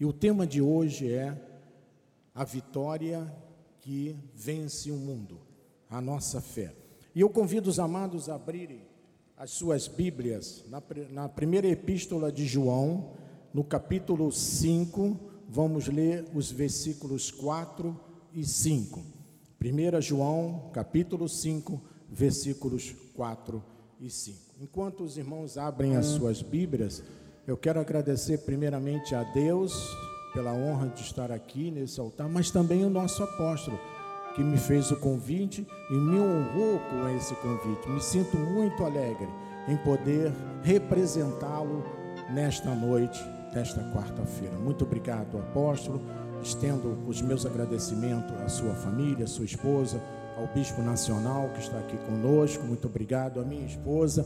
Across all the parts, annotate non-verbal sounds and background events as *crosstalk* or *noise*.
E o tema de hoje é a vitória que vence o mundo, a nossa fé. E eu convido os amados a abrirem as suas Bíblias na, na primeira epístola de João, no capítulo 5, vamos ler os versículos 4 e 5. 1 João, capítulo 5, versículos 4 e 5. Enquanto os irmãos abrem as suas Bíblias, eu quero agradecer primeiramente a Deus pela honra de estar aqui nesse altar, mas também o nosso apóstolo, que me fez o convite e me honrou com esse convite. Me sinto muito alegre em poder representá-lo nesta noite, desta quarta-feira. Muito obrigado, apóstolo. Estendo os meus agradecimentos à sua família, à sua esposa, ao Bispo Nacional que está aqui conosco. Muito obrigado à minha esposa,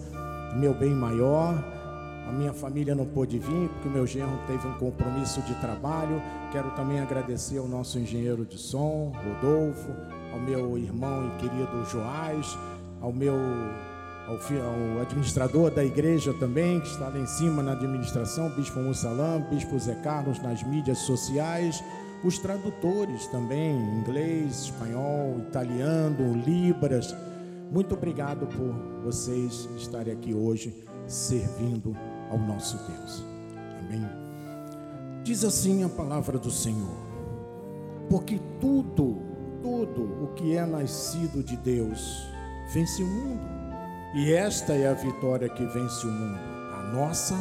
meu bem maior a minha família não pôde vir porque o meu genro teve um compromisso de trabalho. Quero também agradecer ao nosso engenheiro de som, Rodolfo, ao meu irmão e querido Joás, ao meu ao, ao, administrador da igreja também, que está lá em cima na administração, Bispo Mussalam, Bispo Zé Carlos nas mídias sociais, os tradutores também, inglês, espanhol, italiano, libras. Muito obrigado por vocês estarem aqui hoje servindo ao nosso Deus. Amém. Diz assim a palavra do Senhor: Porque tudo, tudo o que é nascido de Deus vence o mundo. E esta é a vitória que vence o mundo, a nossa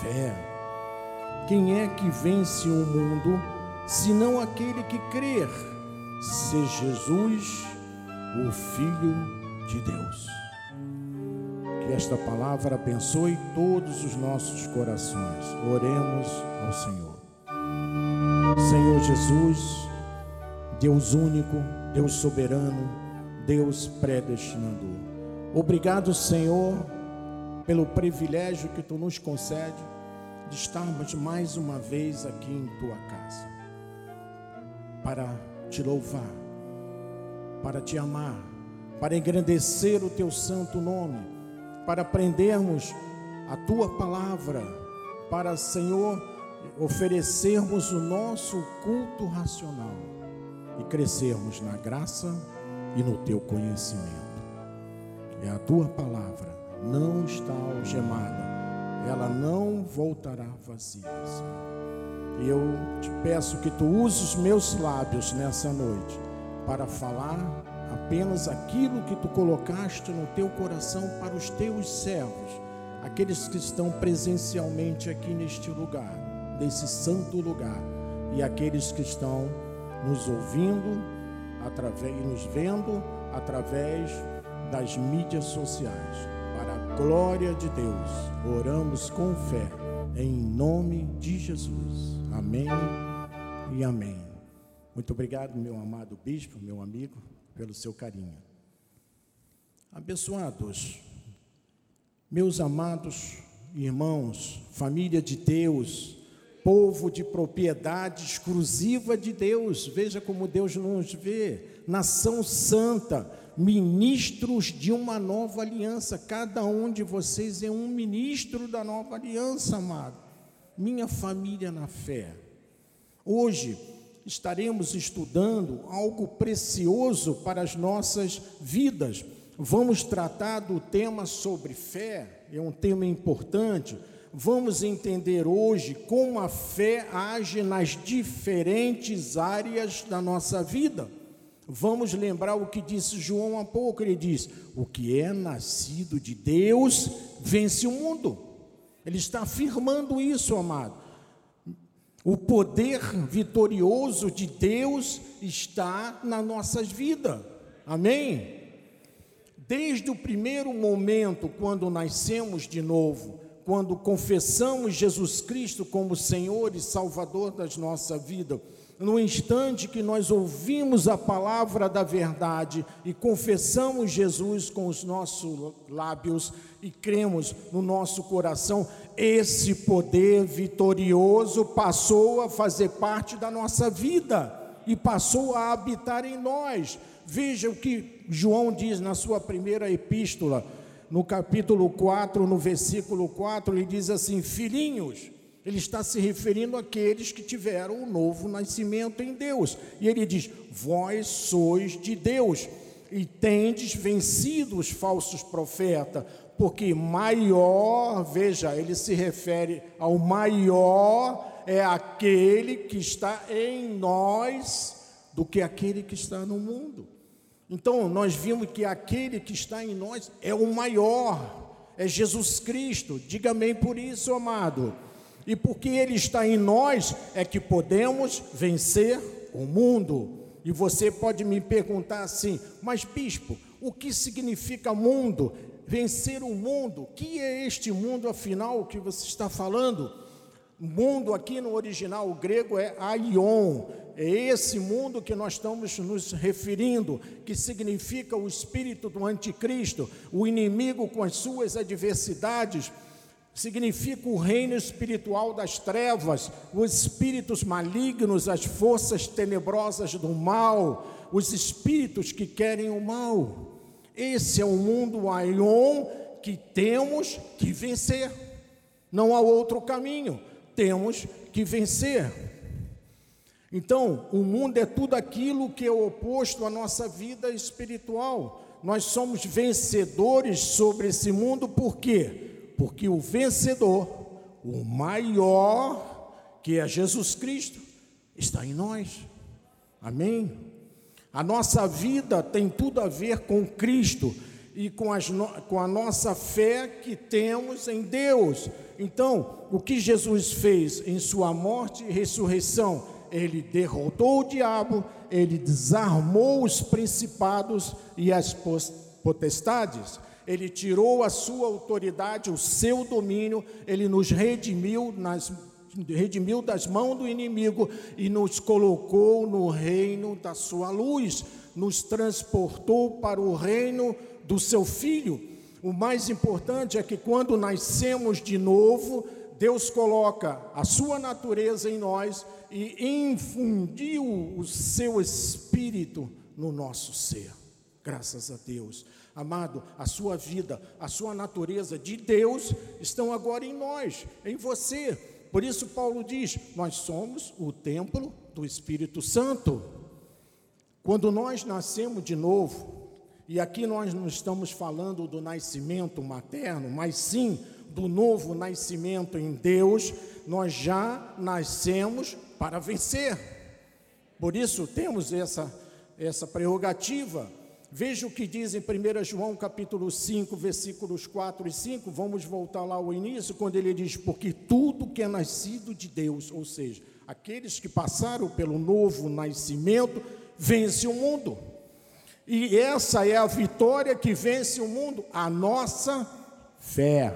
fé. Quem é que vence o mundo, senão aquele que crer ser Jesus, o Filho de Deus? Esta palavra abençoe todos os nossos corações. Oremos ao Senhor. Senhor Jesus, Deus único, Deus soberano, Deus predestinador. Obrigado, Senhor, pelo privilégio que tu nos concede de estarmos mais uma vez aqui em tua casa para te louvar, para te amar, para engrandecer o teu santo nome para aprendermos a tua palavra, para, Senhor, oferecermos o nosso culto racional e crescermos na graça e no teu conhecimento. E a tua palavra não está algemada, ela não voltará vazia, Senhor. Eu te peço que tu uses os meus lábios nessa noite para falar apenas aquilo que tu colocaste no teu coração para os teus servos, aqueles que estão presencialmente aqui neste lugar, nesse santo lugar, e aqueles que estão nos ouvindo através e nos vendo através das mídias sociais. Para a glória de Deus, oramos com fé em nome de Jesus. Amém e amém. Muito obrigado, meu amado bispo, meu amigo pelo seu carinho. Abençoados, meus amados irmãos, família de Deus, povo de propriedade exclusiva de Deus, veja como Deus nos vê, nação santa, ministros de uma nova aliança, cada um de vocês é um ministro da nova aliança, amado. Minha família na fé. Hoje, estaremos estudando algo precioso para as nossas vidas. Vamos tratar do tema sobre fé, é um tema importante. Vamos entender hoje como a fé age nas diferentes áreas da nossa vida. Vamos lembrar o que disse João há pouco: ele diz: O que é nascido de Deus vence o mundo. Ele está afirmando isso, amado. O poder vitorioso de Deus está nas nossas vidas. Amém? Desde o primeiro momento, quando nascemos de novo, quando confessamos Jesus Cristo como Senhor e Salvador das nossas vidas, no instante que nós ouvimos a palavra da verdade e confessamos Jesus com os nossos lábios e cremos no nosso coração, esse poder vitorioso passou a fazer parte da nossa vida e passou a habitar em nós. Veja o que João diz na sua primeira epístola, no capítulo 4, no versículo 4, ele diz assim: Filhinhos, Ele está se referindo àqueles que tiveram o novo nascimento em Deus. E ele diz: Vós sois de Deus e tendes vencido os falsos profetas, porque maior, veja, ele se refere ao maior é aquele que está em nós do que aquele que está no mundo. Então, nós vimos que aquele que está em nós é o maior, é Jesus Cristo. Diga amém por isso, amado. E porque ele está em nós é que podemos vencer o mundo. E você pode me perguntar assim: "Mas bispo, o que significa mundo? Vencer o mundo? Que é este mundo afinal que você está falando?" Mundo aqui no original grego é aion, é esse mundo que nós estamos nos referindo, que significa o espírito do anticristo, o inimigo com as suas adversidades, significa o reino espiritual das trevas, os espíritos malignos, as forças tenebrosas do mal, os espíritos que querem o mal. Esse é o mundo aion que temos que vencer. Não há outro caminho temos que vencer. Então, o mundo é tudo aquilo que é oposto à nossa vida espiritual. Nós somos vencedores sobre esse mundo, por quê? Porque o vencedor, o maior, que é Jesus Cristo, está em nós. Amém? A nossa vida tem tudo a ver com Cristo e com, as, com a nossa fé que temos em Deus. Então, o que Jesus fez em sua morte e ressurreição? Ele derrotou o diabo, ele desarmou os principados e as potestades, ele tirou a sua autoridade, o seu domínio, ele nos redimiu nas redimiu das mãos do inimigo e nos colocou no reino da sua luz, nos transportou para o reino do seu filho. O mais importante é que quando nascemos de novo, Deus coloca a sua natureza em nós e infundiu o seu espírito no nosso ser. Graças a Deus. Amado, a sua vida, a sua natureza de Deus estão agora em nós, em você. Por isso, Paulo diz: nós somos o templo do Espírito Santo. Quando nós nascemos de novo, e aqui nós não estamos falando do nascimento materno, mas sim do novo nascimento em Deus, nós já nascemos para vencer. Por isso temos essa, essa prerrogativa. Veja o que diz em 1 João capítulo 5, versículos 4 e 5. Vamos voltar lá ao início, quando ele diz: Porque tudo que é nascido de Deus, ou seja, aqueles que passaram pelo novo nascimento, vence o mundo. E essa é a vitória que vence o mundo, a nossa fé.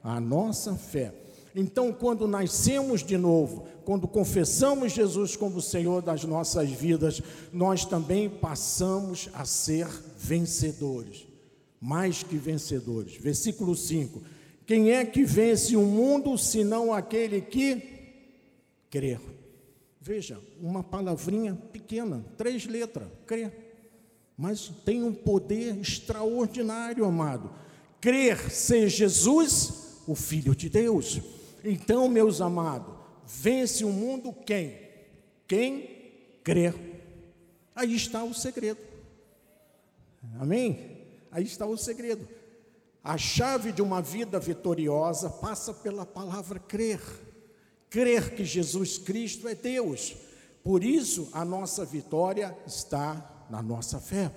A nossa fé. Então, quando nascemos de novo, quando confessamos Jesus como Senhor das nossas vidas, nós também passamos a ser vencedores, mais que vencedores. Versículo 5: Quem é que vence o mundo senão aquele que crê? Veja, uma palavrinha pequena, três letras, crê mas tem um poder extraordinário, amado. Crer ser Jesus, o Filho de Deus. Então, meus amados, vence o mundo quem? Quem crer. Aí está o segredo. Amém? Aí está o segredo. A chave de uma vida vitoriosa passa pela palavra crer. Crer que Jesus Cristo é Deus. Por isso, a nossa vitória está na nossa fé.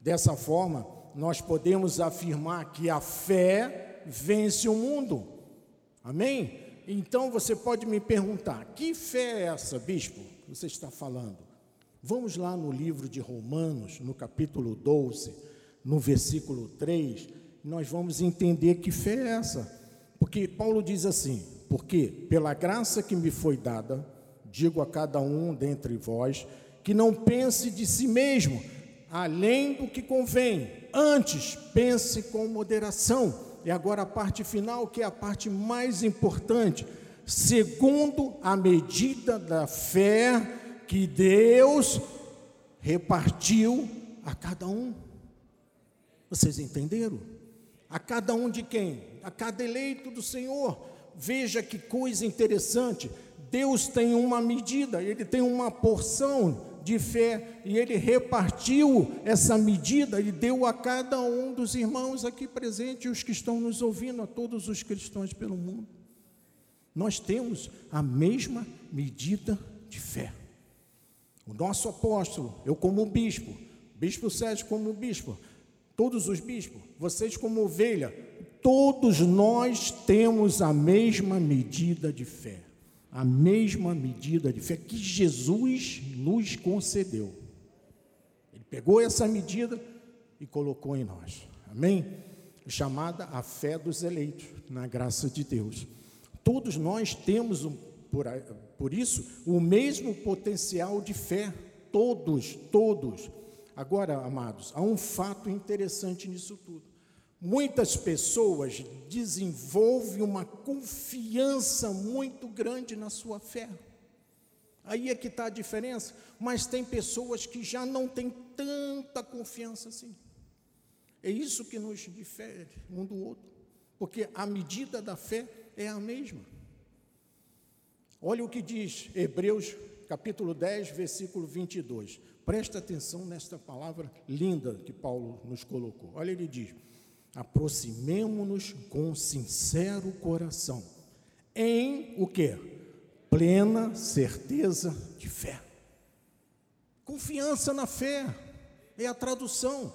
Dessa forma, nós podemos afirmar que a fé vence o mundo. Amém? Então você pode me perguntar: que fé é essa, bispo, você está falando? Vamos lá no livro de Romanos, no capítulo 12, no versículo 3, nós vamos entender que fé é essa. Porque Paulo diz assim: Porque pela graça que me foi dada, digo a cada um dentre vós, que não pense de si mesmo além do que convém, antes pense com moderação. E agora a parte final, que é a parte mais importante, segundo a medida da fé que Deus repartiu a cada um. Vocês entenderam? A cada um de quem? A cada eleito do Senhor. veja que coisa interessante. Deus tem uma medida, ele tem uma porção de fé e ele repartiu essa medida e deu a cada um dos irmãos aqui presentes, os que estão nos ouvindo, a todos os cristãos pelo mundo. Nós temos a mesma medida de fé. O nosso apóstolo, eu como bispo, bispo Sérgio como bispo, todos os bispos, vocês como ovelha, todos nós temos a mesma medida de fé a mesma medida de fé que Jesus nos concedeu. Ele pegou essa medida e colocou em nós. Amém? Chamada a fé dos eleitos, na graça de Deus. Todos nós temos, por, por isso, o mesmo potencial de fé. Todos, todos. Agora, amados, há um fato interessante nisso tudo. Muitas pessoas desenvolvem uma confiança muito grande na sua fé. Aí é que está a diferença. Mas tem pessoas que já não têm tanta confiança assim. É isso que nos difere um do outro. Porque a medida da fé é a mesma. Olha o que diz Hebreus capítulo 10, versículo 22. Presta atenção nesta palavra linda que Paulo nos colocou. Olha, ele diz aproximemo-nos com sincero coração, em o que? Plena certeza de fé. Confiança na fé é a tradução.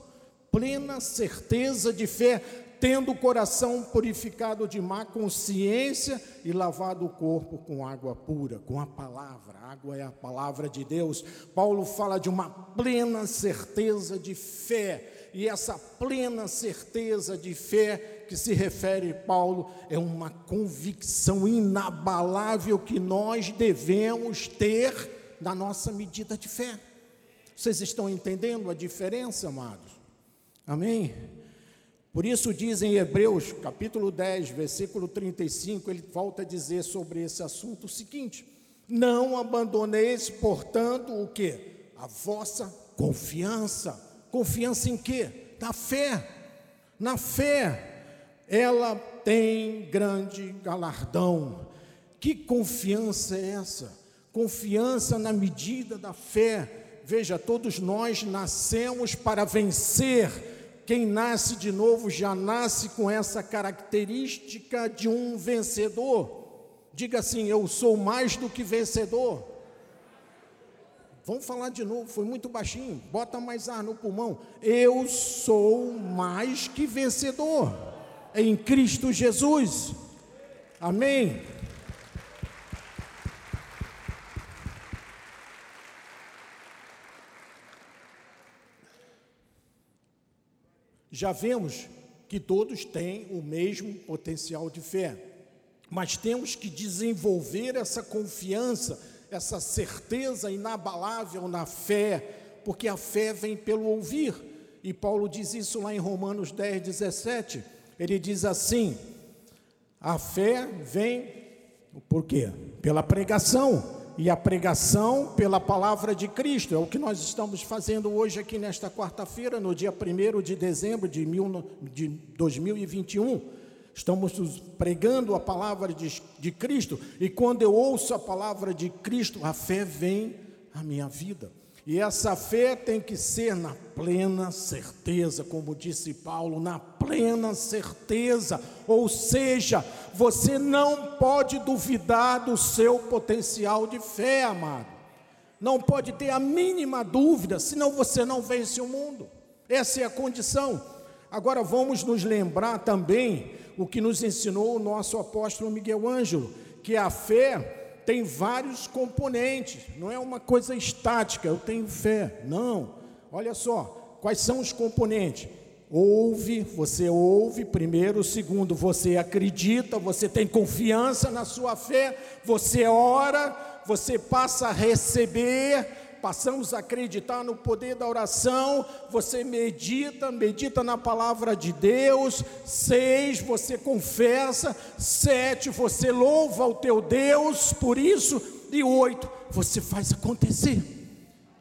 Plena certeza de fé tendo o coração purificado de má consciência e lavado o corpo com água pura, com a palavra. A água é a palavra de Deus. Paulo fala de uma plena certeza de fé, e essa plena certeza de fé que se refere Paulo é uma convicção inabalável que nós devemos ter na nossa medida de fé. Vocês estão entendendo a diferença, amados? Amém? Por isso diz em Hebreus, capítulo 10, versículo 35, ele volta a dizer sobre esse assunto o seguinte: Não abandoneis, portanto, o que? A vossa confiança. Confiança em quê? Na fé. Na fé, ela tem grande galardão. Que confiança é essa? Confiança na medida da fé. Veja, todos nós nascemos para vencer quem nasce de novo já nasce com essa característica de um vencedor. Diga assim: Eu sou mais do que vencedor. Vamos falar de novo, foi muito baixinho. Bota mais ar no pulmão. Eu sou mais que vencedor em Cristo Jesus. Amém. Já vemos que todos têm o mesmo potencial de fé, mas temos que desenvolver essa confiança, essa certeza inabalável na fé, porque a fé vem pelo ouvir. E Paulo diz isso lá em Romanos 10, 17. Ele diz assim: a fé vem por quê? Pela pregação e a pregação pela palavra de Cristo. É o que nós estamos fazendo hoje aqui nesta quarta-feira, no dia 1 de dezembro de, mil, de 2021. Estamos pregando a palavra de, de Cristo, e quando eu ouço a palavra de Cristo, a fé vem à minha vida. E essa fé tem que ser na plena certeza, como disse Paulo, na plena certeza. Ou seja, você não pode duvidar do seu potencial de fé, amado. Não pode ter a mínima dúvida, senão você não vence o mundo. Essa é a condição. Agora vamos nos lembrar também o que nos ensinou o nosso apóstolo Miguel Ângelo, que a fé tem vários componentes, não é uma coisa estática, eu tenho fé. Não. Olha só, quais são os componentes? Ouve, você ouve primeiro, segundo, você acredita, você tem confiança na sua fé, você ora, você passa a receber, passamos a acreditar no poder da oração, você medita, medita na palavra de Deus, seis, você confessa, sete, você louva o teu Deus por isso, e oito, você faz acontecer,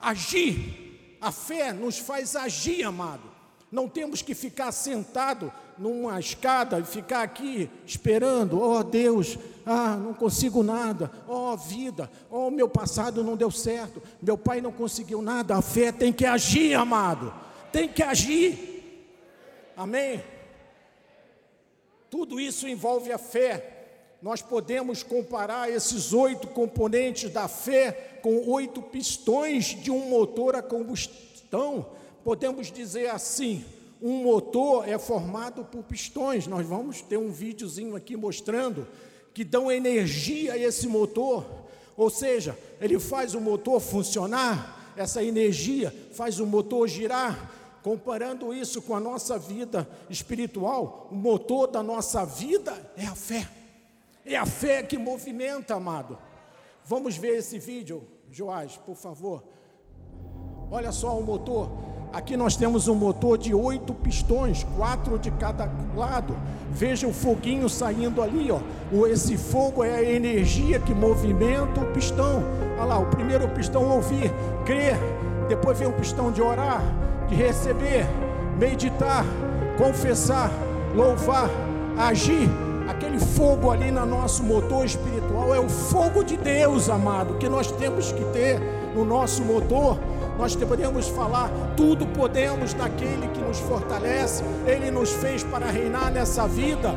agir. A fé nos faz agir, amado. Não temos que ficar sentado numa escada e ficar aqui esperando, oh, Deus, ah, não consigo nada, oh, vida, oh, meu passado não deu certo, meu pai não conseguiu nada. A fé tem que agir, amado, tem que agir. Amém? Tudo isso envolve a fé. Nós podemos comparar esses oito componentes da fé com oito pistões de um motor a combustão. Podemos dizer assim: um motor é formado por pistões. Nós vamos ter um videozinho aqui mostrando que dão energia a esse motor. Ou seja, ele faz o motor funcionar, essa energia faz o motor girar. Comparando isso com a nossa vida espiritual, o motor da nossa vida é a fé. É a fé que movimenta, amado. Vamos ver esse vídeo, Joás, por favor. Olha só o motor. Aqui nós temos um motor de oito pistões, quatro de cada lado. Veja o foguinho saindo ali, ó. Esse fogo é a energia que movimenta o pistão. Olha lá, o primeiro pistão ouvir, crer. Depois vem o pistão de orar, de receber, meditar, confessar, louvar, agir. Aquele fogo ali no nosso motor espiritual é o fogo de Deus, amado, que nós temos que ter no nosso motor. Nós podemos falar, tudo podemos naquele que nos fortalece, Ele nos fez para reinar nessa vida.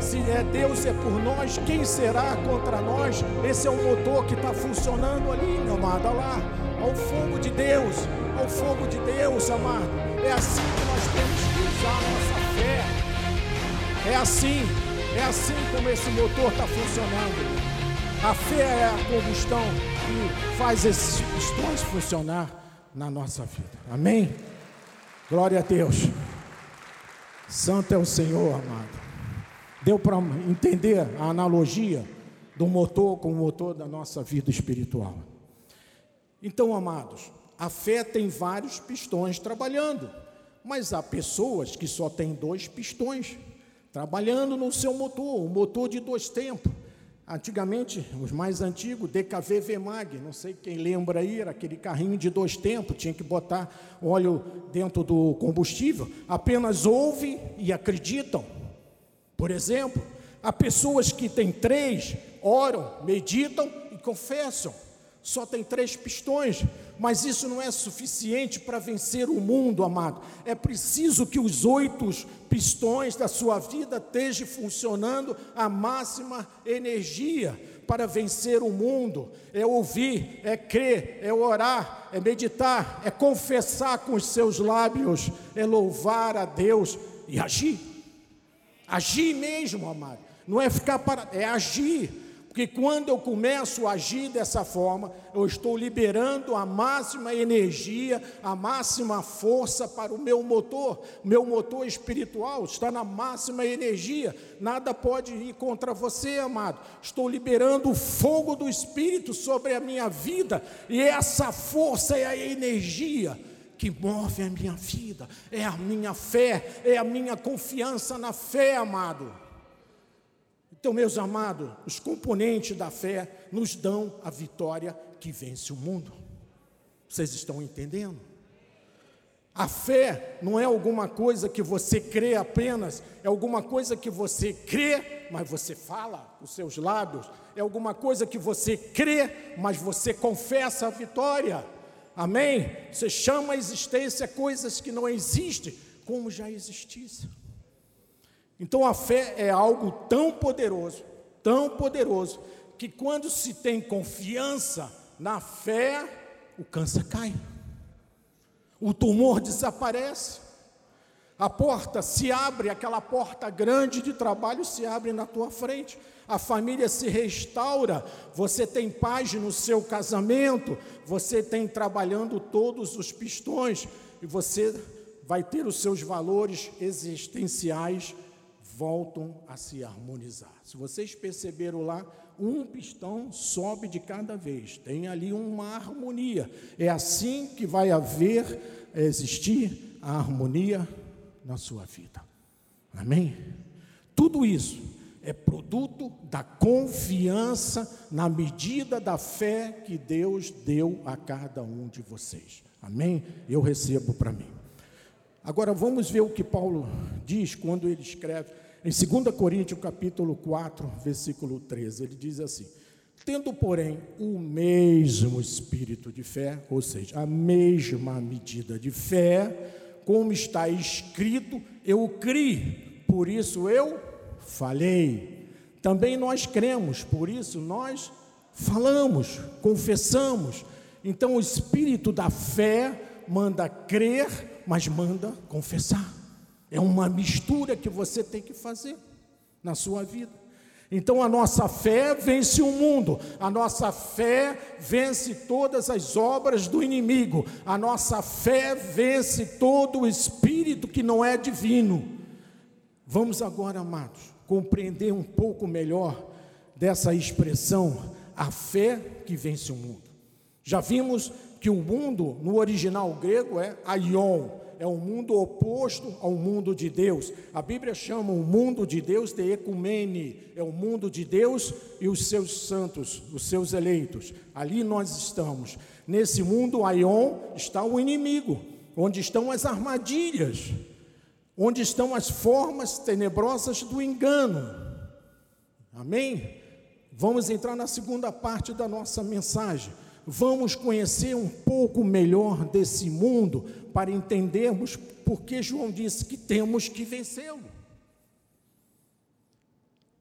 Se é Deus é por nós, quem será contra nós? Esse é o motor que está funcionando ali, meu amado. Olha lá, ao fogo de Deus, ao fogo de Deus, amado. É assim que nós temos que usar a nossa fé. É assim. É assim como esse motor está funcionando. A fé é a combustão que faz esses pistões funcionar na nossa vida. Amém? Glória a Deus. Santo é o Senhor, amado. Deu para entender a analogia do motor com o motor da nossa vida espiritual. Então, amados, a fé tem vários pistões trabalhando, mas há pessoas que só têm dois pistões trabalhando no seu motor, um motor de dois tempos. Antigamente, os mais antigos, DKV Vemag, não sei quem lembra aí, era aquele carrinho de dois tempos, tinha que botar óleo dentro do combustível. Apenas ouve e acreditam. Por exemplo, há pessoas que têm três, oram, meditam e confessam só tem três pistões, mas isso não é suficiente para vencer o mundo, amado. É preciso que os oito pistões da sua vida estejam funcionando a máxima energia para vencer o mundo. É ouvir, é crer, é orar, é meditar, é confessar com os seus lábios, é louvar a Deus e agir. Agir mesmo, amado. Não é ficar para, é agir porque quando eu começo a agir dessa forma, eu estou liberando a máxima energia, a máxima força para o meu motor. Meu motor espiritual está na máxima energia. Nada pode ir contra você, amado. Estou liberando o fogo do Espírito sobre a minha vida, e essa força é a energia que move a minha vida, é a minha fé, é a minha confiança na fé, amado. Então, meus amados, os componentes da fé nos dão a vitória que vence o mundo. Vocês estão entendendo? A fé não é alguma coisa que você crê apenas, é alguma coisa que você crê, mas você fala os seus lábios, é alguma coisa que você crê, mas você confessa a vitória. Amém? Você chama a existência coisas que não existem, como já existissem. Então a fé é algo tão poderoso, tão poderoso, que quando se tem confiança na fé, o câncer cai, o tumor desaparece, a porta se abre, aquela porta grande de trabalho se abre na tua frente, a família se restaura, você tem paz no seu casamento, você tem trabalhando todos os pistões. E você vai ter os seus valores existenciais voltam a se harmonizar. Se vocês perceberam lá, um pistão sobe de cada vez, tem ali uma harmonia. É assim que vai haver, existir a harmonia na sua vida. Amém? Tudo isso é produto da confiança na medida da fé que Deus deu a cada um de vocês. Amém? Eu recebo para mim. Agora vamos ver o que Paulo diz quando ele escreve em 2 Coríntios capítulo 4, versículo 13. Ele diz assim: Tendo, porém, o mesmo espírito de fé, ou seja, a mesma medida de fé, como está escrito, eu criei, por isso eu falei. Também nós cremos, por isso nós falamos, confessamos. Então o espírito da fé manda crer, mas manda confessar. É uma mistura que você tem que fazer na sua vida. Então a nossa fé vence o mundo, a nossa fé vence todas as obras do inimigo, a nossa fé vence todo o espírito que não é divino. Vamos agora, amados, compreender um pouco melhor dessa expressão, a fé que vence o mundo. Já vimos que o mundo, no original grego, é aion, é um mundo oposto ao mundo de Deus. A Bíblia chama o mundo de Deus de ecumene, é o mundo de Deus e os seus santos, os seus eleitos. Ali nós estamos. Nesse mundo, Aion, está o inimigo, onde estão as armadilhas, onde estão as formas tenebrosas do engano. Amém? Vamos entrar na segunda parte da nossa mensagem vamos conhecer um pouco melhor desse mundo para entendermos porque João disse que temos que vencê-lo.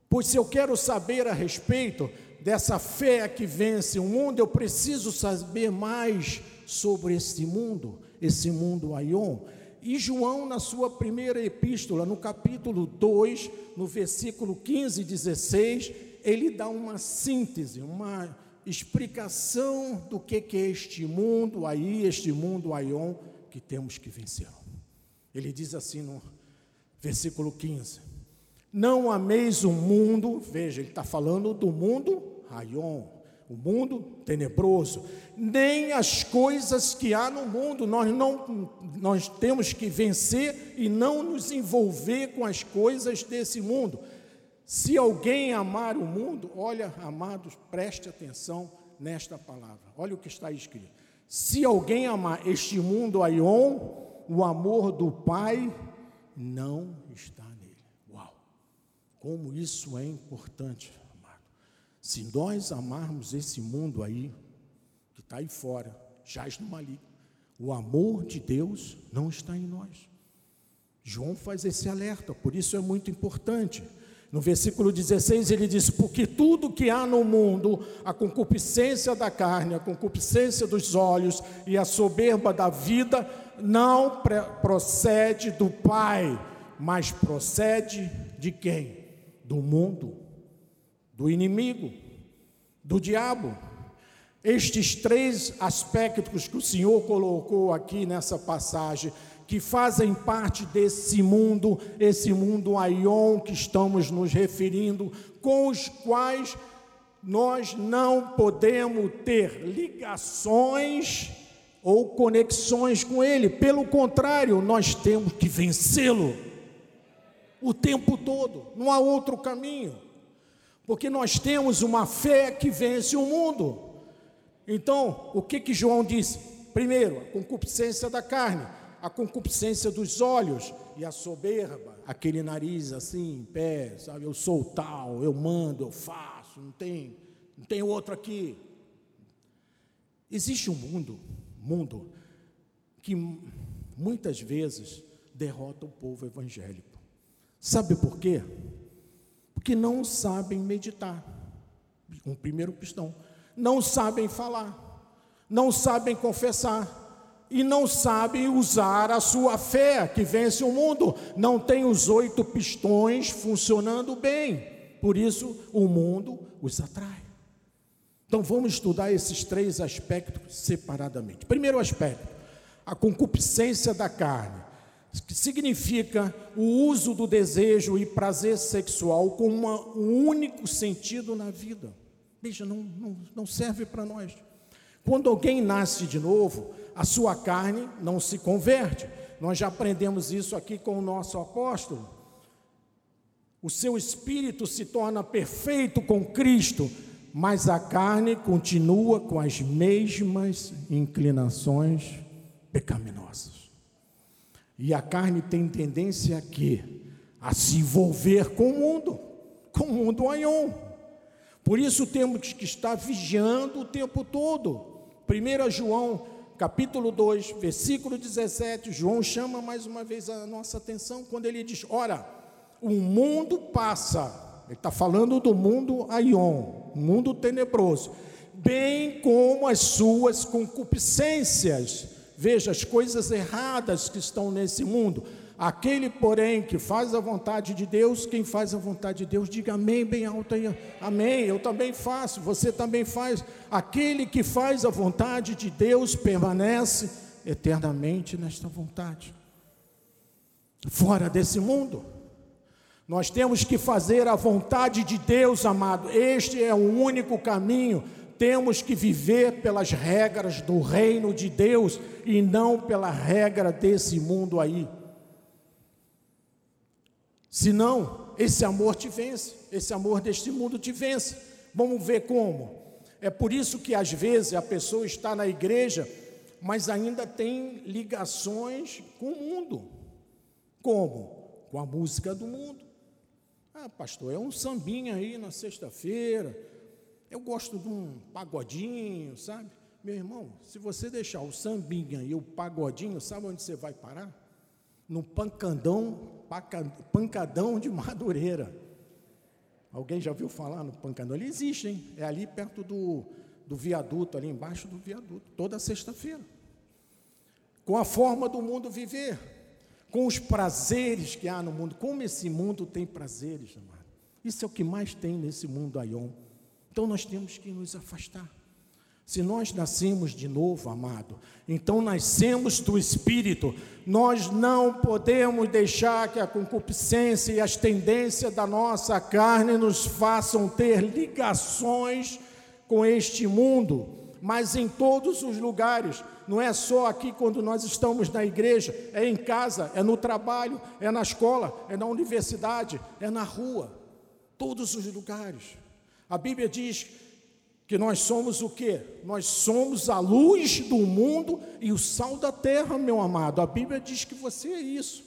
Pois se eu quero saber a respeito dessa fé que vence o mundo, eu preciso saber mais sobre esse mundo, esse mundo Aion. E João, na sua primeira epístola, no capítulo 2, no versículo 15 e 16, ele dá uma síntese, uma explicação do que, é este mundo aí, este mundo Aion, que temos que vencer. Ele diz assim no versículo 15: Não ameis o mundo, veja, ele está falando do mundo Aion, o mundo tenebroso, nem as coisas que há no mundo, nós não nós temos que vencer e não nos envolver com as coisas desse mundo. Se alguém amar o mundo, olha, amados, preste atenção nesta palavra. Olha o que está escrito. Se alguém amar este mundo aion, o amor do Pai não está nele. Uau! Como isso é importante, amado. Se nós amarmos esse mundo aí, que está aí fora, jaz no maligno, o amor de Deus não está em nós. João faz esse alerta, por isso é muito importante. No versículo 16 ele diz: Porque tudo que há no mundo, a concupiscência da carne, a concupiscência dos olhos e a soberba da vida, não procede do Pai, mas procede de quem? Do mundo, do inimigo, do diabo. Estes três aspectos que o Senhor colocou aqui nessa passagem que fazem parte desse mundo, esse mundo Aion que estamos nos referindo, com os quais nós não podemos ter ligações ou conexões com ele, pelo contrário, nós temos que vencê-lo o tempo todo, não há outro caminho, porque nós temos uma fé que vence o mundo. Então, o que que João disse? Primeiro, a concupiscência da carne a concupiscência dos olhos e a soberba, aquele nariz assim, em pé, sabe? Eu sou tal, eu mando, eu faço, não tem, não tem outro aqui. Existe um mundo, mundo que muitas vezes derrota o povo evangélico. Sabe por quê? Porque não sabem meditar. Um primeiro pistão. Não sabem falar. Não sabem confessar e não sabe usar a sua fé que vence o mundo, não tem os oito pistões funcionando bem, por isso o mundo os atrai. Então vamos estudar esses três aspectos separadamente. Primeiro aspecto, a concupiscência da carne, que significa o uso do desejo e prazer sexual com uma, um único sentido na vida. Veja, não, não, não serve para nós. Quando alguém nasce de novo, a sua carne não se converte. Nós já aprendemos isso aqui com o nosso apóstolo. O seu espírito se torna perfeito com Cristo, mas a carne continua com as mesmas inclinações pecaminosas. E a carne tem tendência a quê? A se envolver com o mundo, com o mundo aion. Por isso temos que estar vigiando o tempo todo. 1 João, capítulo 2, versículo 17, João chama mais uma vez a nossa atenção quando ele diz: Ora, o mundo passa, ele está falando do mundo aion, mundo tenebroso, bem como as suas concupiscências Veja as coisas erradas que estão nesse mundo. Aquele, porém, que faz a vontade de Deus, quem faz a vontade de Deus, diga amém bem alto aí. Amém. Eu também faço, você também faz. Aquele que faz a vontade de Deus permanece eternamente nesta vontade. Fora desse mundo. Nós temos que fazer a vontade de Deus, amado. Este é o único caminho temos que viver pelas regras do reino de Deus e não pela regra desse mundo aí. Senão, esse amor te vence, esse amor deste mundo te vence. Vamos ver como. É por isso que às vezes a pessoa está na igreja, mas ainda tem ligações com o mundo. Como? Com a música do mundo. Ah, pastor, é um sambinha aí na sexta-feira eu gosto de um pagodinho, sabe? Meu irmão, se você deixar o sambinha e o pagodinho, sabe onde você vai parar? No pancadão, pancadão de Madureira. Alguém já ouviu falar no pancadão? Ele existe, hein? É ali perto do, do viaduto, ali embaixo do viaduto, toda sexta-feira. Com a forma do mundo viver, com os prazeres que há no mundo. Como esse mundo tem prazeres, amado. Isso é o que mais tem nesse mundo aion. Então nós temos que nos afastar. Se nós nascemos de novo, amado, então nascemos do Espírito, nós não podemos deixar que a concupiscência e as tendências da nossa carne nos façam ter ligações com este mundo, mas em todos os lugares, não é só aqui quando nós estamos na igreja, é em casa, é no trabalho, é na escola, é na universidade, é na rua, todos os lugares. A Bíblia diz que nós somos o que? Nós somos a luz do mundo e o sal da terra, meu amado. A Bíblia diz que você é isso.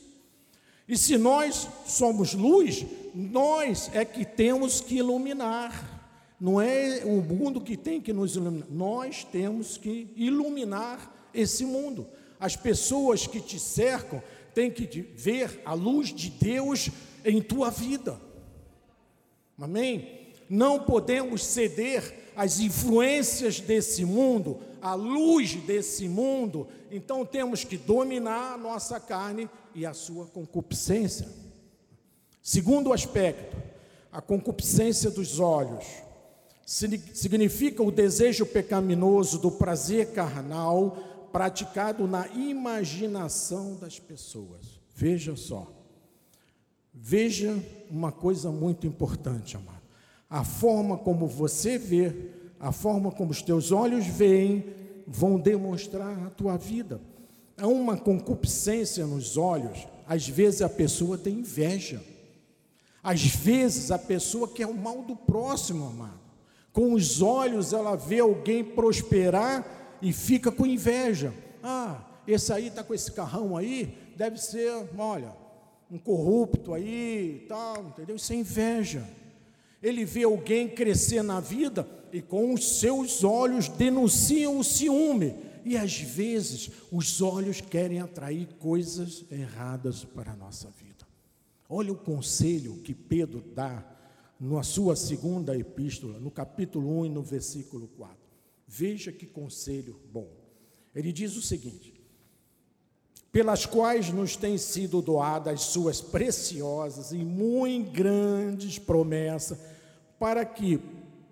E se nós somos luz, nós é que temos que iluminar. Não é o mundo que tem que nos iluminar. Nós temos que iluminar esse mundo. As pessoas que te cercam têm que ver a luz de Deus em tua vida. Amém? não podemos ceder às influências desse mundo, à luz desse mundo, então temos que dominar a nossa carne e a sua concupiscência. Segundo aspecto, a concupiscência dos olhos significa o desejo pecaminoso do prazer carnal praticado na imaginação das pessoas. Veja só. Veja uma coisa muito importante, amado a forma como você vê, a forma como os teus olhos veem, vão demonstrar a tua vida. Há uma concupiscência nos olhos, às vezes a pessoa tem inveja, às vezes a pessoa quer o mal do próximo, amado. Com os olhos ela vê alguém prosperar e fica com inveja. Ah, esse aí está com esse carrão aí, deve ser, olha, um corrupto aí e tal, entendeu? Isso é inveja. Ele vê alguém crescer na vida e com os seus olhos denunciam o ciúme. E às vezes os olhos querem atrair coisas erradas para a nossa vida. Olha o conselho que Pedro dá na sua segunda epístola, no capítulo 1 e no versículo 4. Veja que conselho bom. Ele diz o seguinte: pelas quais nos têm sido doadas suas preciosas e muito grandes promessas, para que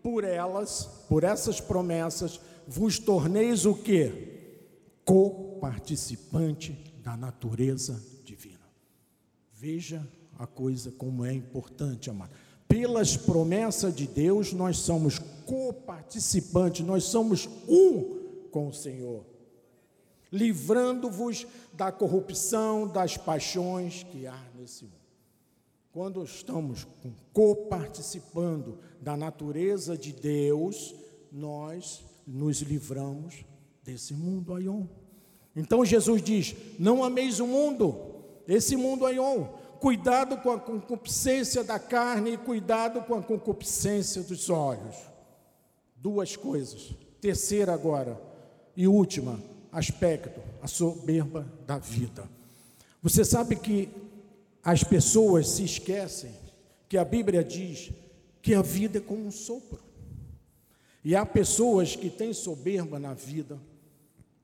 por elas, por essas promessas, vos torneis o que? Co-participante da natureza divina. Veja a coisa como é importante, amado. Pelas promessas de Deus, nós somos co-participantes, nós somos um com o Senhor, livrando-vos da corrupção, das paixões que há nesse mundo. Quando estamos coparticipando da natureza de Deus, nós nos livramos desse mundo aion. Então Jesus diz: Não ameis o mundo, esse mundo aion. Cuidado com a concupiscência da carne e cuidado com a concupiscência dos olhos. Duas coisas. Terceira agora e última aspecto, a soberba da vida. Você sabe que as pessoas se esquecem que a Bíblia diz que a vida é como um sopro. E há pessoas que têm soberba na vida,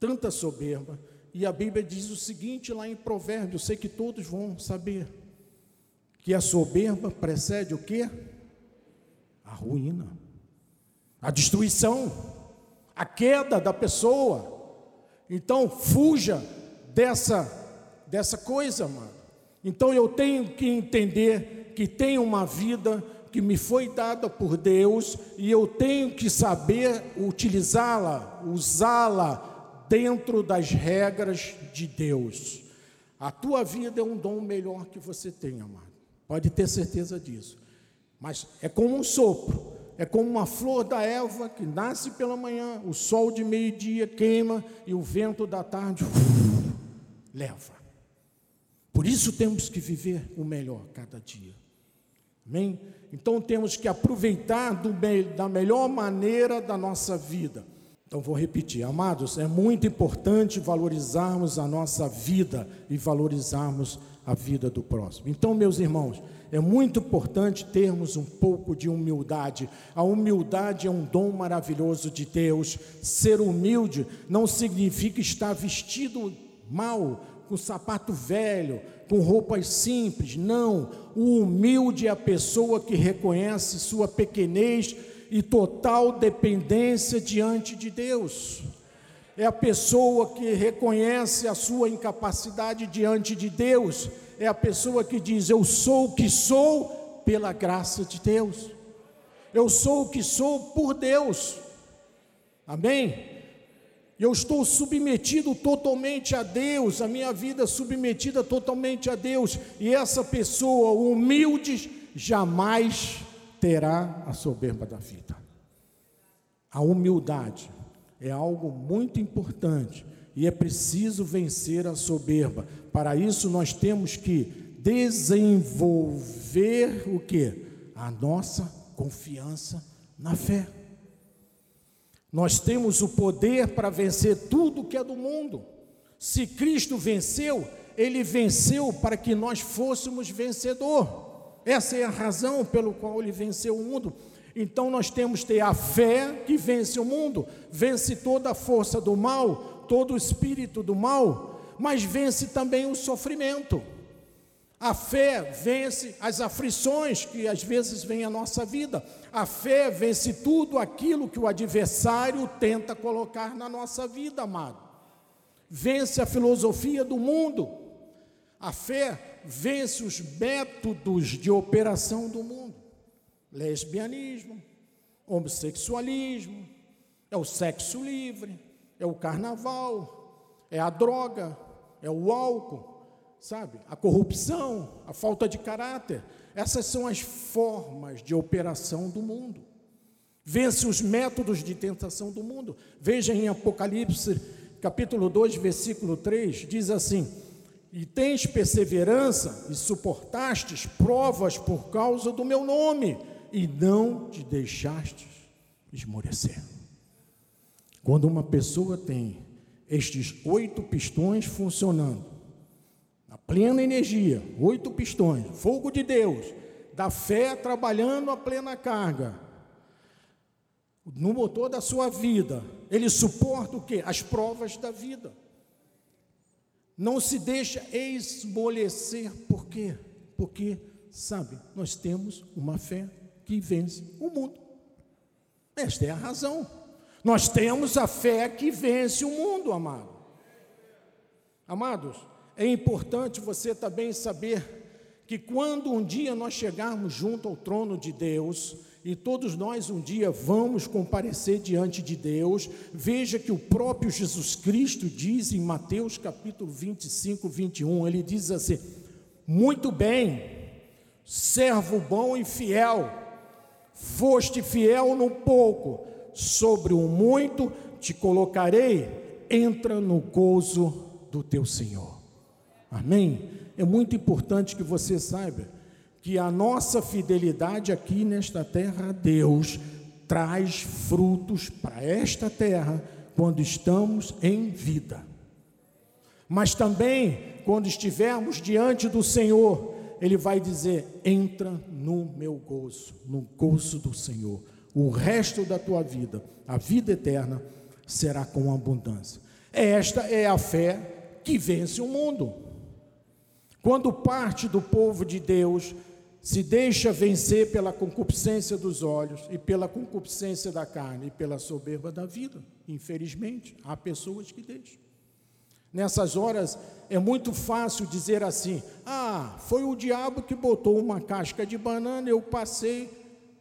tanta soberba, e a Bíblia diz o seguinte lá em Provérbios, sei que todos vão saber, que a soberba precede o quê? A ruína, a destruição, a queda da pessoa. Então, fuja dessa dessa coisa, mano. Então eu tenho que entender que tem uma vida que me foi dada por Deus e eu tenho que saber utilizá-la, usá-la dentro das regras de Deus. A tua vida é um dom melhor que você tem, amado. Pode ter certeza disso. Mas é como um sopro, é como uma flor da erva que nasce pela manhã, o sol de meio-dia queima e o vento da tarde uf, leva. Por isso temos que viver o melhor cada dia. Amém? Então temos que aproveitar do, da melhor maneira da nossa vida. Então vou repetir, amados, é muito importante valorizarmos a nossa vida e valorizarmos a vida do próximo. Então, meus irmãos, é muito importante termos um pouco de humildade. A humildade é um dom maravilhoso de Deus. Ser humilde não significa estar vestido mal, com sapato velho, com roupas simples. Não, o humilde é a pessoa que reconhece sua pequenez e total dependência diante de Deus. É a pessoa que reconhece a sua incapacidade diante de Deus. É a pessoa que diz: Eu sou o que sou pela graça de Deus. Eu sou o que sou por Deus. Amém? Eu estou submetido totalmente a Deus, a minha vida submetida totalmente a Deus, e essa pessoa humilde jamais terá a soberba da vida. A humildade é algo muito importante e é preciso vencer a soberba. Para isso nós temos que desenvolver o que? A nossa confiança na fé. Nós temos o poder para vencer tudo que é do mundo. Se Cristo venceu, ele venceu para que nós fôssemos vencedor. Essa é a razão pelo qual ele venceu o mundo. Então nós temos que ter a fé que vence o mundo, vence toda a força do mal, todo o espírito do mal, mas vence também o sofrimento. A fé vence as aflições que às vezes vêm à nossa vida. A fé vence tudo aquilo que o adversário tenta colocar na nossa vida, amado. Vence a filosofia do mundo. A fé vence os métodos de operação do mundo. Lesbianismo, homossexualismo, é o sexo livre, é o carnaval, é a droga, é o álcool sabe? A corrupção, a falta de caráter. Essas são as formas de operação do mundo. Vence os métodos de tentação do mundo. Veja em Apocalipse, capítulo 2, versículo 3, diz assim: E tens perseverança e suportastes provas por causa do meu nome, e não te deixastes esmorecer. Quando uma pessoa tem estes oito pistões funcionando, plena energia, oito pistões, fogo de Deus, da fé trabalhando a plena carga, no motor da sua vida, ele suporta o que? As provas da vida. Não se deixa esmorecer, por quê? Porque, sabe, nós temos uma fé que vence o mundo. Esta é a razão. Nós temos a fé que vence o mundo, amado. Amados, é importante você também saber que quando um dia nós chegarmos junto ao trono de Deus, e todos nós um dia vamos comparecer diante de Deus, veja que o próprio Jesus Cristo diz em Mateus capítulo 25, 21, ele diz assim: Muito bem, servo bom e fiel, foste fiel no pouco, sobre o muito te colocarei, entra no gozo do teu Senhor. Amém? é muito importante que você saiba que a nossa fidelidade aqui nesta terra a Deus traz frutos para esta terra quando estamos em vida. Mas também quando estivermos diante do Senhor, Ele vai dizer: entra no meu gozo, no gozo do Senhor. O resto da tua vida, a vida eterna, será com abundância. Esta é a fé que vence o mundo. Quando parte do povo de Deus se deixa vencer pela concupiscência dos olhos e pela concupiscência da carne e pela soberba da vida, infelizmente, há pessoas que deixam. Nessas horas é muito fácil dizer assim: ah, foi o diabo que botou uma casca de banana, eu passei,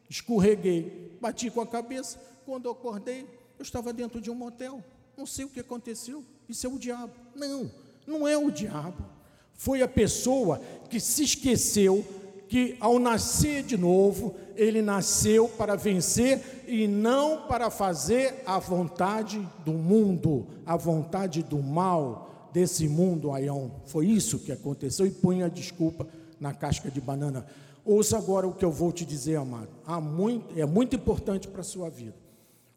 escorreguei, bati com a cabeça. Quando eu acordei, eu estava dentro de um motel. Não sei o que aconteceu. Isso é o diabo. Não, não é o diabo. Foi a pessoa que se esqueceu que ao nascer de novo, ele nasceu para vencer e não para fazer a vontade do mundo, a vontade do mal desse mundo, Aion. Foi isso que aconteceu e põe a desculpa na casca de banana. Ouça agora o que eu vou te dizer, amado. Muito, é muito importante para a sua vida.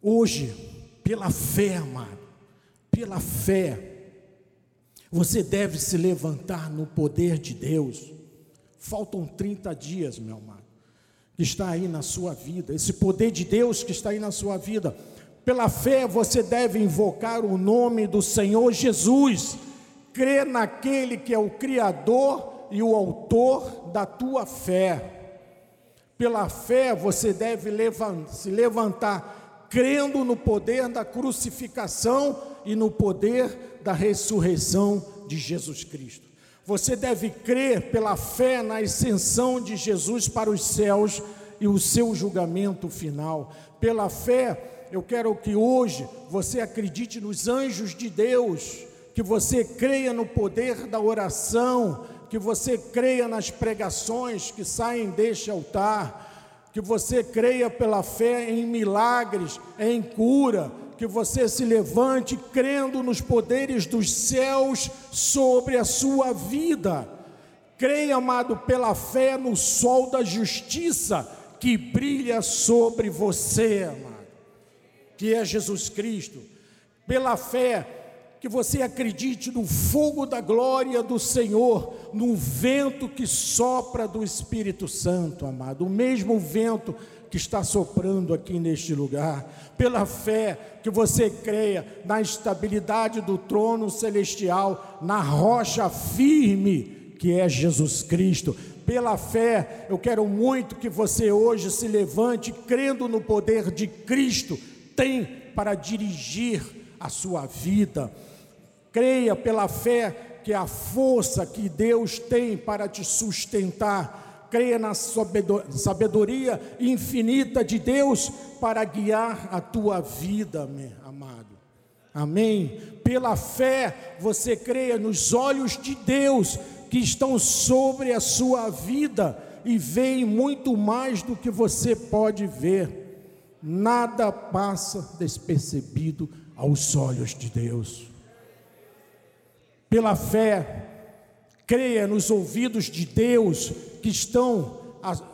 Hoje, pela fé, amado, pela fé, você deve se levantar no poder de Deus. Faltam 30 dias, meu amado, que está aí na sua vida, esse poder de Deus que está aí na sua vida. Pela fé você deve invocar o nome do Senhor Jesus, crer naquele que é o Criador e o Autor da tua fé. Pela fé você deve se levantar crendo no poder da crucificação e no poder da ressurreição de Jesus Cristo. Você deve crer pela fé na ascensão de Jesus para os céus e o seu julgamento final. Pela fé, eu quero que hoje você acredite nos anjos de Deus, que você creia no poder da oração, que você creia nas pregações que saem deste altar, que você creia pela fé em milagres, em cura, que você se levante crendo nos poderes dos céus sobre a sua vida. Creia, amado, pela fé no sol da justiça que brilha sobre você, amado, que é Jesus Cristo. Pela fé, que você acredite no fogo da glória do Senhor, no vento que sopra do Espírito Santo, amado, o mesmo vento que está soprando aqui neste lugar, pela fé que você creia na estabilidade do trono celestial, na rocha firme que é Jesus Cristo. Pela fé, eu quero muito que você hoje se levante crendo no poder de Cristo, tem para dirigir a sua vida. Creia pela fé que a força que Deus tem para te sustentar creia na sabedoria infinita de Deus para guiar a tua vida, meu amado. Amém. Pela fé, você creia nos olhos de Deus que estão sobre a sua vida e veem muito mais do que você pode ver. Nada passa despercebido aos olhos de Deus. Pela fé, creia nos ouvidos de Deus que estão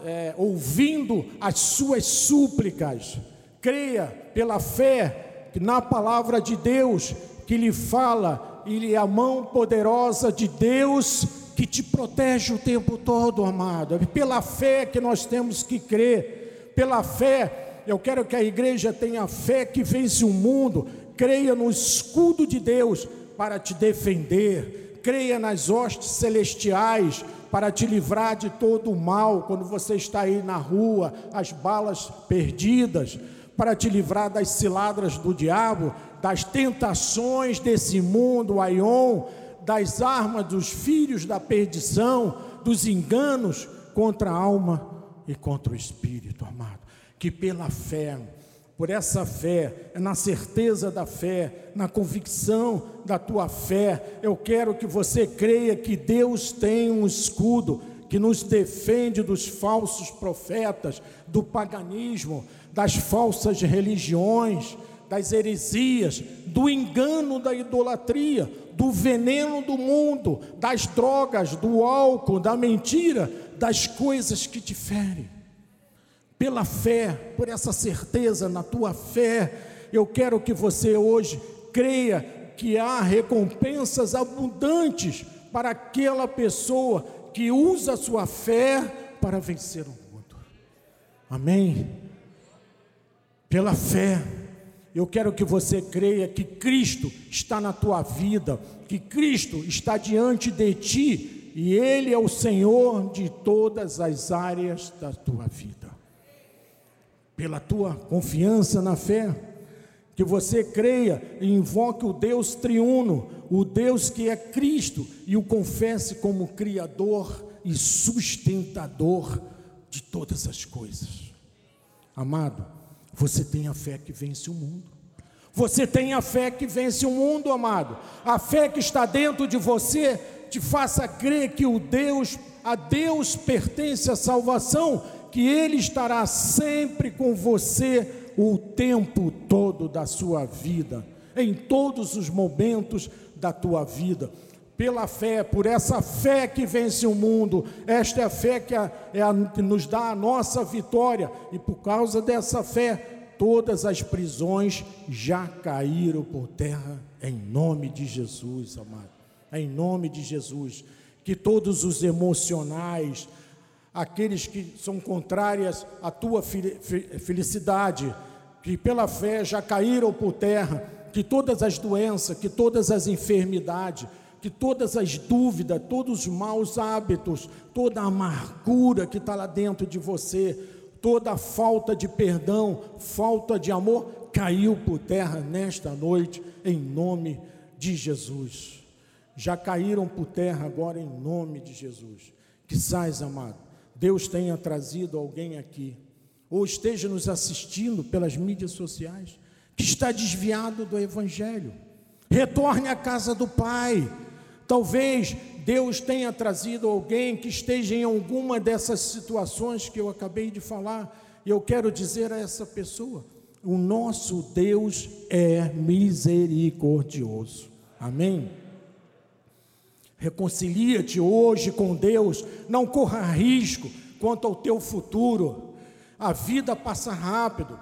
é, ouvindo as suas súplicas. Creia pela fé na palavra de Deus que lhe fala e é a mão poderosa de Deus que te protege o tempo todo, amado. É pela fé que nós temos que crer. Pela fé, eu quero que a igreja tenha fé que vence o mundo. Creia no escudo de Deus para te defender. Creia nas hostes celestiais para te livrar de todo o mal quando você está aí na rua, as balas perdidas, para te livrar das ciladas do diabo, das tentações desse mundo, Aion, das armas dos filhos da perdição, dos enganos contra a alma e contra o espírito, amado. Que pela fé por essa fé, é na certeza da fé, na convicção da tua fé. Eu quero que você creia que Deus tem um escudo que nos defende dos falsos profetas, do paganismo, das falsas religiões, das heresias, do engano da idolatria, do veneno do mundo, das drogas, do álcool, da mentira, das coisas que te ferem. Pela fé, por essa certeza na tua fé, eu quero que você hoje creia que há recompensas abundantes para aquela pessoa que usa a sua fé para vencer o mundo. Amém? Pela fé, eu quero que você creia que Cristo está na tua vida, que Cristo está diante de ti e Ele é o Senhor de todas as áreas da tua vida. Pela tua confiança na fé, que você creia e invoque o Deus triuno, o Deus que é Cristo, e o confesse como Criador e sustentador de todas as coisas. Amado, você tem a fé que vence o mundo. Você tem a fé que vence o mundo, amado. A fé que está dentro de você te faça crer que o Deus, a Deus pertence a salvação, que Ele estará sempre com você o tempo todo da sua vida, em todos os momentos da tua vida. Pela fé, por essa fé que vence o mundo, esta é a fé que, é a, que nos dá a nossa vitória, e por causa dessa fé, todas as prisões já caíram por terra, em nome de Jesus, amado. Em nome de Jesus. Que todos os emocionais, aqueles que são contrárias à tua felicidade, que pela fé já caíram por terra, que todas as doenças, que todas as enfermidades, que todas as dúvidas, todos os maus hábitos, toda a amargura que está lá dentro de você, toda a falta de perdão, falta de amor, caiu por terra nesta noite, em nome de Jesus. Já caíram por terra agora em nome de Jesus. Que sais, amado, Deus tenha trazido alguém aqui, ou esteja nos assistindo pelas mídias sociais, que está desviado do Evangelho. Retorne à casa do Pai. Talvez Deus tenha trazido alguém que esteja em alguma dessas situações que eu acabei de falar, e eu quero dizer a essa pessoa: o nosso Deus é misericordioso. Amém? Reconcilia-te hoje com Deus, não corra risco quanto ao teu futuro. A vida passa rápido.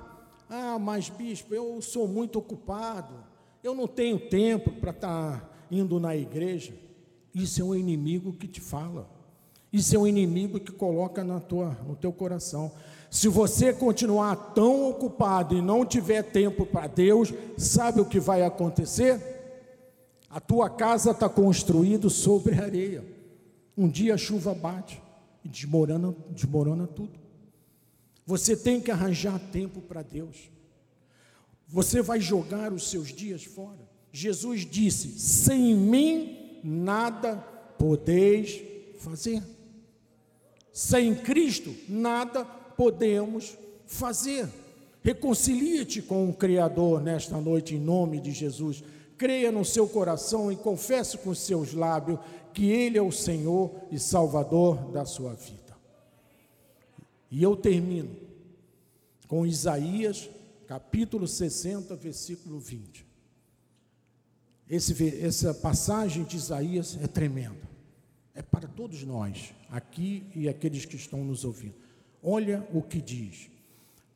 Ah, mas bispo, eu sou muito ocupado. Eu não tenho tempo para estar tá indo na igreja. Isso é um inimigo que te fala. Isso é um inimigo que coloca na tua, no teu coração. Se você continuar tão ocupado e não tiver tempo para Deus, sabe o que vai acontecer? A tua casa está construída sobre areia. Um dia a chuva bate e desmorona, desmorona tudo. Você tem que arranjar tempo para Deus. Você vai jogar os seus dias fora. Jesus disse: Sem mim nada podeis fazer. Sem Cristo nada podemos fazer. Reconcilie-te com o Criador nesta noite, em nome de Jesus creia no seu coração e confesse com seus lábios que Ele é o Senhor e Salvador da sua vida. E eu termino com Isaías, capítulo 60, versículo 20. Esse, essa passagem de Isaías é tremenda. É para todos nós, aqui e aqueles que estão nos ouvindo. Olha o que diz: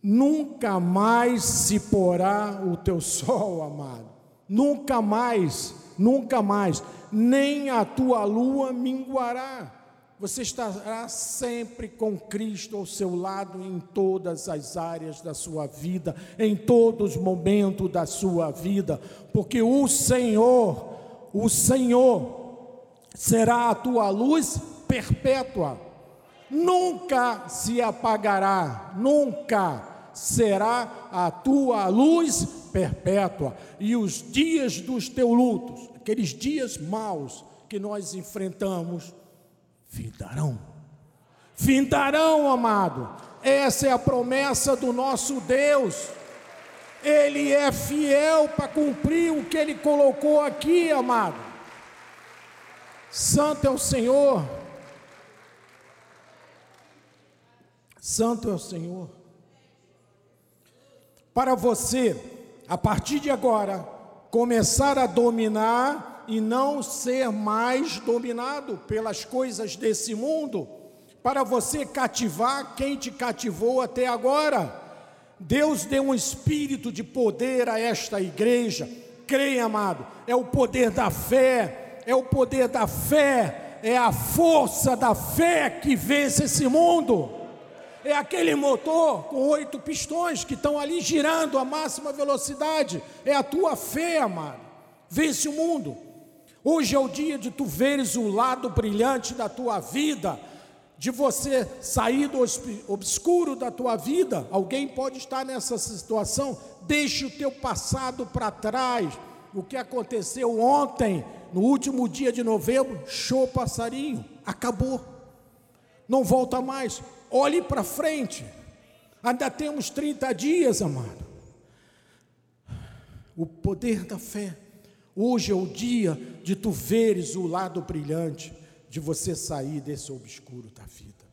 Nunca mais se porá o teu *laughs* sol, amado Nunca mais, nunca mais, nem a tua lua minguará. Você estará sempre com Cristo ao seu lado em todas as áreas da sua vida, em todos os momentos da sua vida, porque o Senhor, o Senhor, será a tua luz perpétua, nunca se apagará, nunca será a tua luz perpétua, e os dias dos teus lutos, aqueles dias maus que nós enfrentamos, findarão. Findarão, amado. Essa é a promessa do nosso Deus. Ele é fiel para cumprir o que ele colocou aqui, amado. Santo é o Senhor. Santo é o Senhor para você a partir de agora, começar a dominar e não ser mais dominado pelas coisas desse mundo, para você cativar quem te cativou até agora. Deus deu um espírito de poder a esta igreja. Creia, amado, é o poder da fé, é o poder da fé, é a força da fé que vence esse mundo. É aquele motor com oito pistões que estão ali girando a máxima velocidade. É a tua fé, amado. Vence o mundo. Hoje é o dia de tu veres o lado brilhante da tua vida de você sair do obscuro da tua vida. Alguém pode estar nessa situação. Deixe o teu passado para trás. O que aconteceu ontem, no último dia de novembro, show passarinho, acabou. Não volta mais. Olhe para frente. Ainda temos 30 dias, amado. O poder da fé. Hoje é o dia de tu veres o lado brilhante de você sair desse obscuro da vida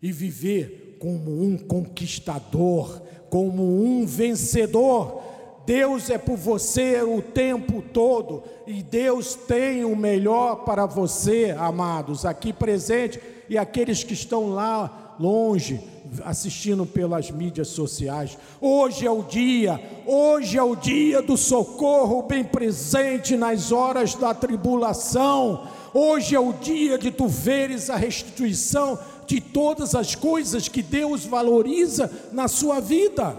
e viver como um conquistador, como um vencedor. Deus é por você o tempo todo e Deus tem o melhor para você, amados, aqui presente e aqueles que estão lá longe assistindo pelas mídias sociais. Hoje é o dia, hoje é o dia do socorro bem presente nas horas da tribulação. Hoje é o dia de tu veres a restituição de todas as coisas que Deus valoriza na sua vida,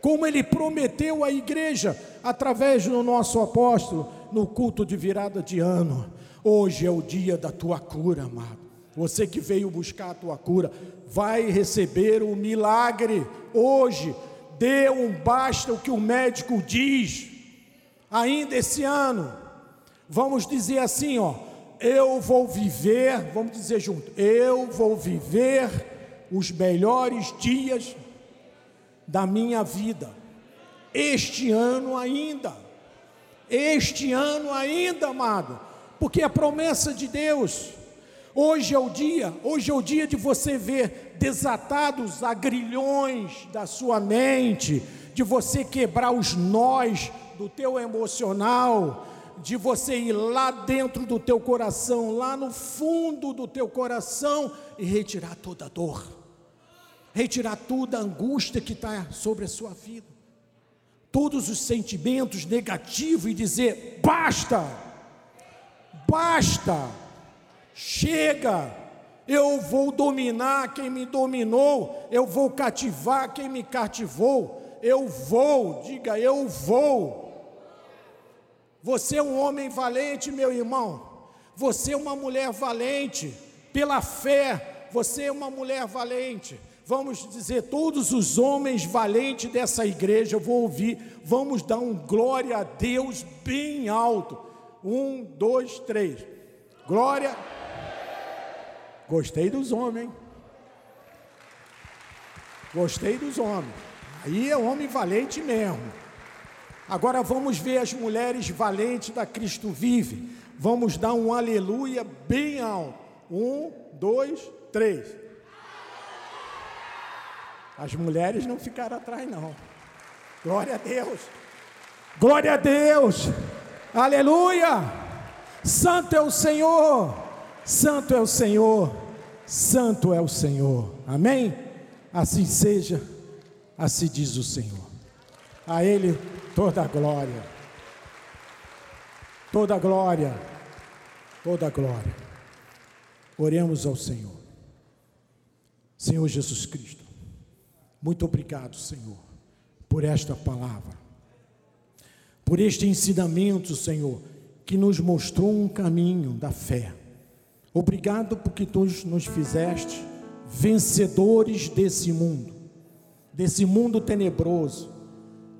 como Ele prometeu à igreja através do nosso apóstolo no culto de virada de ano. Hoje é o dia da tua cura, amado. Você que veio buscar a tua cura, vai receber o milagre hoje. Dê um basta o que o médico diz. Ainda esse ano, vamos dizer assim, ó, eu vou viver, vamos dizer junto, eu vou viver os melhores dias da minha vida, este ano ainda, este ano ainda, amado, porque a promessa de Deus, hoje é o dia, hoje é o dia de você ver desatados agrilhões da sua mente, de você quebrar os nós do teu emocional, de você ir lá dentro do teu coração, lá no fundo do teu coração e retirar toda a dor, retirar toda a angústia que está sobre a sua vida, todos os sentimentos negativos e dizer: basta, basta, chega. Eu vou dominar quem me dominou, eu vou cativar quem me cativou, eu vou, diga eu vou você é um homem valente, meu irmão. Você é uma mulher valente. Pela fé, você é uma mulher valente. Vamos dizer, todos os homens valentes dessa igreja, eu vou ouvir, vamos dar um glória a Deus bem alto. Um, dois, três. Glória. Gostei dos homens. Gostei dos homens. Aí é homem valente mesmo. Agora vamos ver as mulheres valentes da Cristo Vive. Vamos dar um aleluia bem alto. Um, dois, três. As mulheres não ficaram atrás, não. Glória a Deus. Glória a Deus. Aleluia. Santo é o Senhor. Santo é o Senhor. Santo é o Senhor. Amém? Assim seja. Assim diz o Senhor. A Ele toda a glória, toda a glória, toda a glória. Oremos ao Senhor. Senhor Jesus Cristo, muito obrigado, Senhor, por esta palavra, por este ensinamento, Senhor, que nos mostrou um caminho da fé. Obrigado porque tu nos fizeste vencedores desse mundo, desse mundo tenebroso,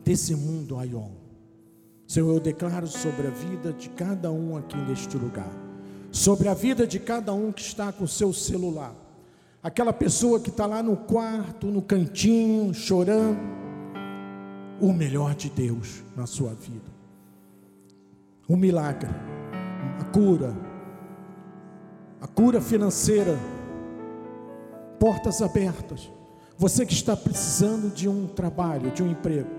desse mundo, Aion. Senhor, eu declaro sobre a vida de cada um aqui neste lugar, sobre a vida de cada um que está com o seu celular, aquela pessoa que está lá no quarto, no cantinho, chorando, o melhor de Deus na sua vida, o milagre, a cura, a cura financeira, portas abertas. Você que está precisando de um trabalho, de um emprego,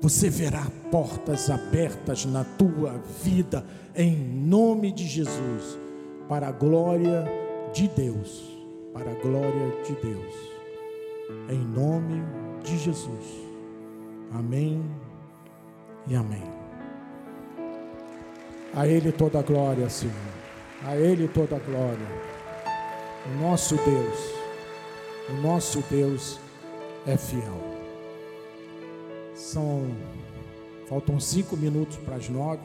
Você verá portas abertas na tua vida, em nome de Jesus, para a glória de Deus. Para a glória de Deus. Em nome de Jesus. Amém e amém. A Ele toda a glória, Senhor. A Ele toda a glória. O nosso Deus, o nosso Deus é fiel. São, faltam cinco minutos para as nove.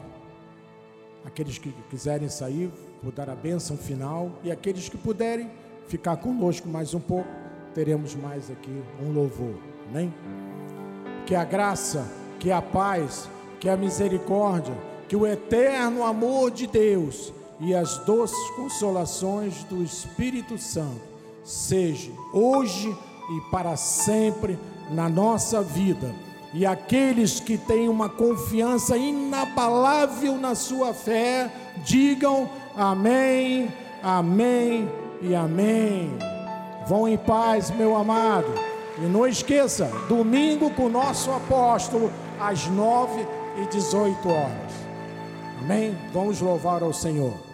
Aqueles que quiserem sair, vou dar a bênção final. E aqueles que puderem ficar conosco mais um pouco, teremos mais aqui um louvor. Amém? Que a graça, que a paz, que a misericórdia, que o eterno amor de Deus e as doces consolações do Espírito Santo seja hoje e para sempre na nossa vida. E aqueles que têm uma confiança inabalável na sua fé, digam amém, amém e amém. Vão em paz, meu amado. E não esqueça, domingo com o nosso apóstolo, às nove e dezoito horas. Amém? Vamos louvar ao Senhor.